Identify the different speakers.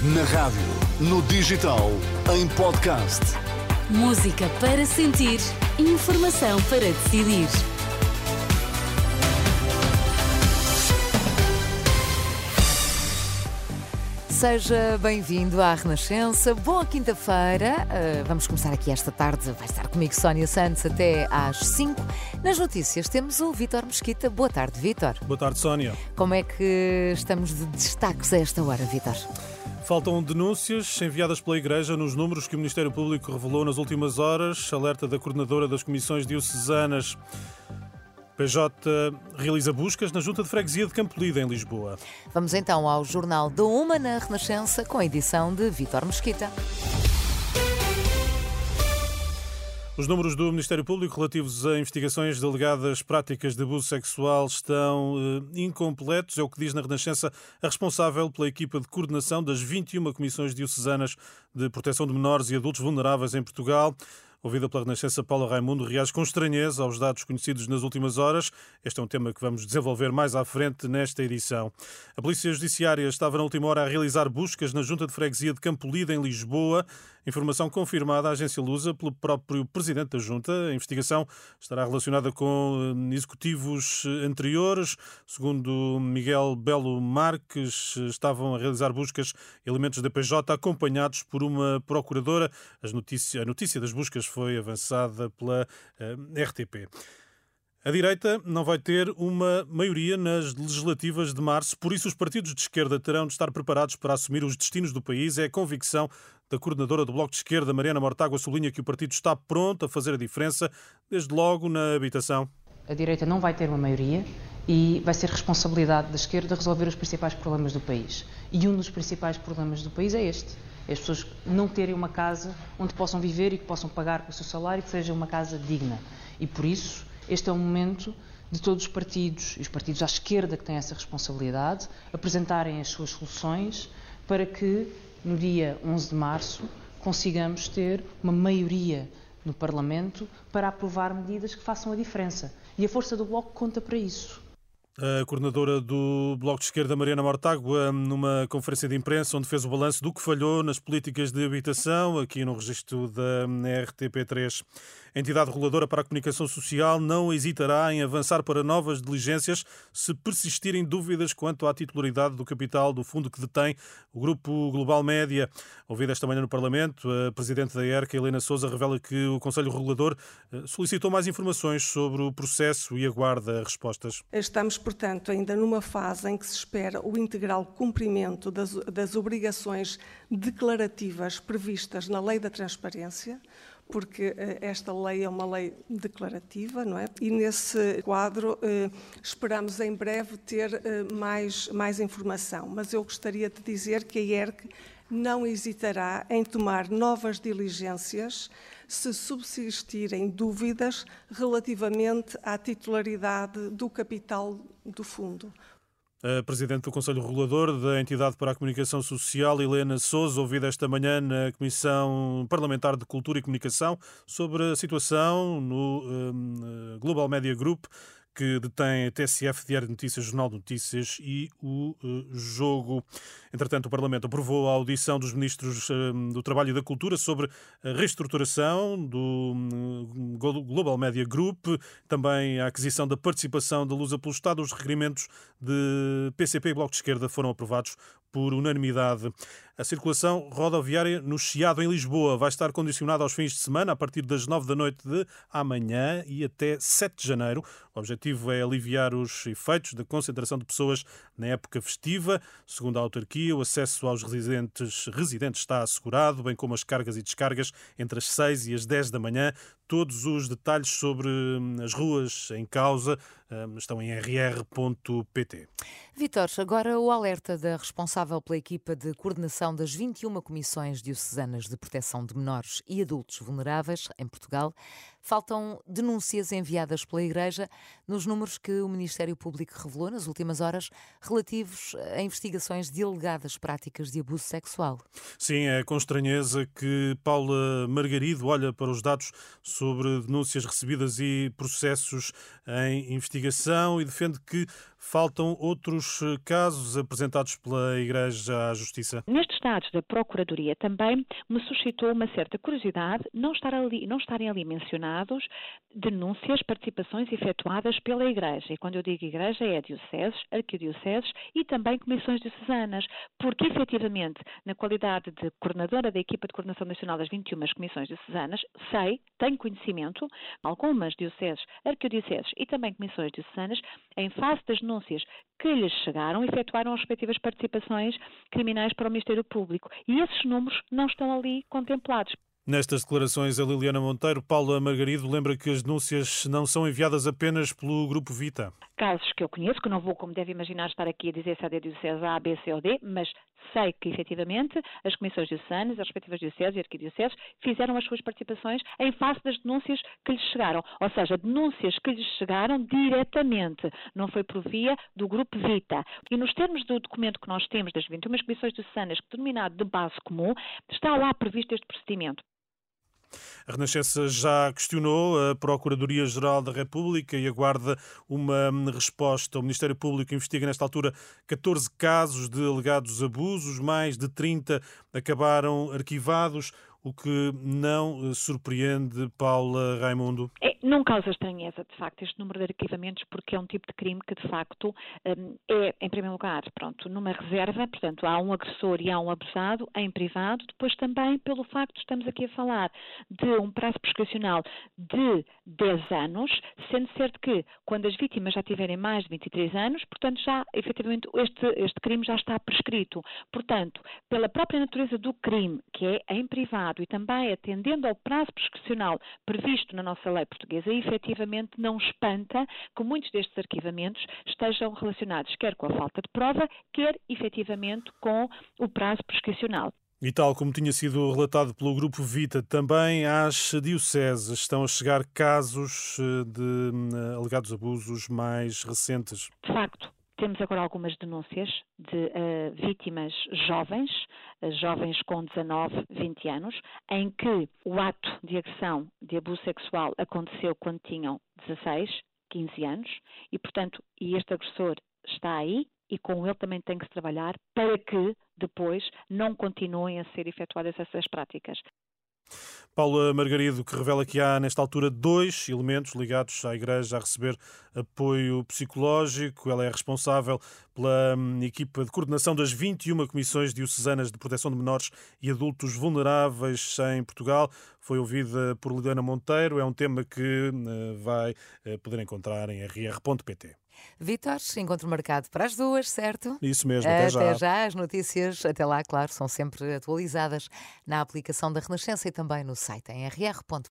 Speaker 1: Na rádio, no digital, em podcast.
Speaker 2: Música para sentir, informação para decidir.
Speaker 3: Seja bem-vindo à Renascença. Boa quinta-feira. Uh, vamos começar aqui esta tarde. Vai estar comigo Sónia Santos até às 5. Nas notícias temos o Vítor Mesquita. Boa tarde, Vítor.
Speaker 4: Boa tarde, Sónia.
Speaker 3: Como é que estamos de destaques a esta hora, Vítor?
Speaker 4: Faltam denúncias enviadas pela Igreja nos números que o Ministério Público revelou nas últimas horas. Alerta da coordenadora das comissões diocesanas. PJ realiza buscas na Junta de Freguesia de Campolida, em Lisboa.
Speaker 3: Vamos então ao Jornal da Uma na Renascença, com a edição de Vítor Mesquita.
Speaker 4: Os números do Ministério Público relativos a investigações delegadas práticas de abuso sexual estão eh, incompletos, é o que diz na Renascença a responsável pela equipa de coordenação das 21 comissões diocesanas de proteção de menores e adultos vulneráveis em Portugal. Ouvida pela Renascença, Paula Raimundo reage com estranheza aos dados conhecidos nas últimas horas. Este é um tema que vamos desenvolver mais à frente nesta edição. A Polícia Judiciária estava na última hora a realizar buscas na Junta de Freguesia de Campolida, em Lisboa. Informação confirmada à agência Lusa pelo próprio Presidente da Junta. A investigação estará relacionada com eh, executivos eh, anteriores. Segundo Miguel Belo Marques, estavam a realizar buscas elementos da PJ acompanhados por uma procuradora. Notícia, a notícia das buscas foi avançada pela uh, RTP. A direita não vai ter uma maioria nas legislativas de março, por isso os partidos de esquerda terão de estar preparados para assumir os destinos do país. É a convicção da coordenadora do Bloco de Esquerda, Mariana Mortágua, sublinha que o partido está pronto a fazer a diferença, desde logo na habitação.
Speaker 5: A direita não vai ter uma maioria e vai ser responsabilidade da esquerda resolver os principais problemas do país. E um dos principais problemas do país é este as pessoas não terem uma casa onde possam viver e que possam pagar com o seu salário, que seja uma casa digna. E por isso, este é o momento de todos os partidos, e os partidos à esquerda que têm essa responsabilidade, apresentarem as suas soluções para que, no dia 11 de março, consigamos ter uma maioria no Parlamento para aprovar medidas que façam a diferença. E a força do Bloco conta para isso.
Speaker 4: A coordenadora do Bloco de Esquerda, Mariana Mortágua, numa conferência de imprensa onde fez o balanço do que falhou nas políticas de habitação, aqui no registro da RTP3. A entidade reguladora para a comunicação social não hesitará em avançar para novas diligências se persistirem dúvidas quanto à titularidade do capital do fundo que detém o Grupo Global Média. Ouvida esta manhã no Parlamento, a Presidente da ERCA, Helena Souza, revela que o Conselho Regulador eh, solicitou mais informações sobre o processo e aguarda respostas.
Speaker 6: Estamos, portanto, ainda numa fase em que se espera o integral cumprimento das, das obrigações declarativas previstas na Lei da Transparência porque eh, esta lei é uma lei declarativa, não é? E nesse quadro eh, esperamos em breve ter eh, mais, mais informação. Mas eu gostaria de dizer que a IERC não hesitará em tomar novas diligências se subsistirem dúvidas relativamente à titularidade do capital do fundo.
Speaker 4: A Presidente do Conselho Regulador da Entidade para a Comunicação Social, Helena Souza, ouvida esta manhã na Comissão Parlamentar de Cultura e Comunicação sobre a situação no um, Global Media Group que detém TSF, Diário de Notícias, Jornal de Notícias e o uh, Jogo. Entretanto, o Parlamento aprovou a audição dos ministros uh, do Trabalho e da Cultura sobre a reestruturação do uh, Global Media Group, também a aquisição da participação da Lusa pelo Estado. Os requerimentos de PCP e Bloco de Esquerda foram aprovados por unanimidade. A circulação rodoviária no Chiado, em Lisboa, vai estar condicionada aos fins de semana, a partir das 9 da noite de amanhã e até 7 de janeiro. O objetivo é aliviar os efeitos da concentração de pessoas na época festiva. Segundo a autarquia, o acesso aos residentes, residentes está assegurado, bem como as cargas e descargas entre as 6 e as 10 da manhã. Todos os detalhes sobre hum, as ruas em causa estão em rr.pt.
Speaker 3: Vitor, agora o alerta da responsável pela equipa de coordenação das 21 comissões diocesanas de proteção de menores e adultos vulneráveis em Portugal. Faltam denúncias enviadas pela Igreja nos números que o Ministério Público revelou nas últimas horas relativos a investigações de alegadas práticas de abuso sexual.
Speaker 4: Sim, é com estranheza que Paula Margarido olha para os dados sobre denúncias recebidas e processos em investigação e defende que faltam outros eh, casos apresentados pela Igreja à Justiça.
Speaker 7: Nestes dados da Procuradoria também me suscitou uma certa curiosidade não, estar ali, não estarem ali mencionados denúncias, participações efetuadas pela Igreja. E quando eu digo Igreja é dioceses, arquidioceses e também comissões diocesanas, porque efetivamente, na qualidade de coordenadora da equipa de coordenação nacional das 21 comissões diocesanas, sei, tenho conhecimento, algumas dioceses, arquidioceses e também comissões diocesanas, em face das denúncias que lhes chegaram, efetuaram as respectivas participações criminais para o Ministério Público. E esses números não estão ali contemplados.
Speaker 4: Nestas declarações, a Liliana Monteiro, Paula Margarido lembra que as denúncias não são enviadas apenas pelo Grupo Vita.
Speaker 7: Casos que eu conheço, que não vou, como deve imaginar, estar aqui a dizer se é da Diocese A, B, C ou D, mas sei que, efetivamente, as comissões diocesanas, as respectivas dioceses e arquidioceses fizeram as suas participações em face das denúncias que lhes chegaram. Ou seja, denúncias que lhes chegaram diretamente, não foi por via do Grupo Vita. E nos termos do documento que nós temos das 21 comissões diocesanas, denominado de base comum, está lá previsto este procedimento.
Speaker 4: A Renascença já questionou a Procuradoria-Geral da República e aguarda uma resposta. O Ministério Público investiga nesta altura 14 casos de alegados abusos, mais de 30 acabaram arquivados o que não surpreende Paula Raimundo?
Speaker 7: É, não causa estranheza, de facto, este número de arquivamentos, porque é um tipo de crime que, de facto, hum, é, em primeiro lugar, pronto, numa reserva, portanto, há um agressor e há um abusado em privado, depois também pelo facto, estamos aqui a falar de um prazo prescricional de 10 anos, sendo certo que, quando as vítimas já tiverem mais de 23 anos, portanto, já, efetivamente, este, este crime já está prescrito. Portanto, pela própria natureza do crime, que é em privado, e também atendendo ao prazo prescricional previsto na nossa lei portuguesa, efetivamente não espanta que muitos destes arquivamentos estejam relacionados quer com a falta de prova, quer efetivamente com o prazo prescricional.
Speaker 4: E tal como tinha sido relatado pelo Grupo Vita, também às dioceses estão a chegar casos eh, de hum, alegados abusos mais recentes.
Speaker 7: De facto, temos agora algumas denúncias de uh, vítimas jovens, uh, jovens com 19, 20 anos, em que o ato de agressão, de abuso sexual aconteceu quando tinham 16, 15 anos e, portanto, e este agressor está aí e com ele também tem que se trabalhar para que depois não continuem a ser efetuadas essas práticas.
Speaker 4: Paula Margarido, que revela que há, nesta altura, dois elementos ligados à Igreja a receber apoio psicológico. Ela é responsável pela hum, equipa de coordenação das 21 comissões diocesanas de proteção de menores e adultos vulneráveis em Portugal. Foi ouvida por Liliana Monteiro. É um tema que hum, vai eh, poder encontrar em rr.pt.
Speaker 3: Vitor, encontro marcado para as duas, certo?
Speaker 4: Isso mesmo, até, até
Speaker 3: já. Até já. As notícias, até lá, claro, são sempre atualizadas na aplicação da Renascença e também no site em rr.pt.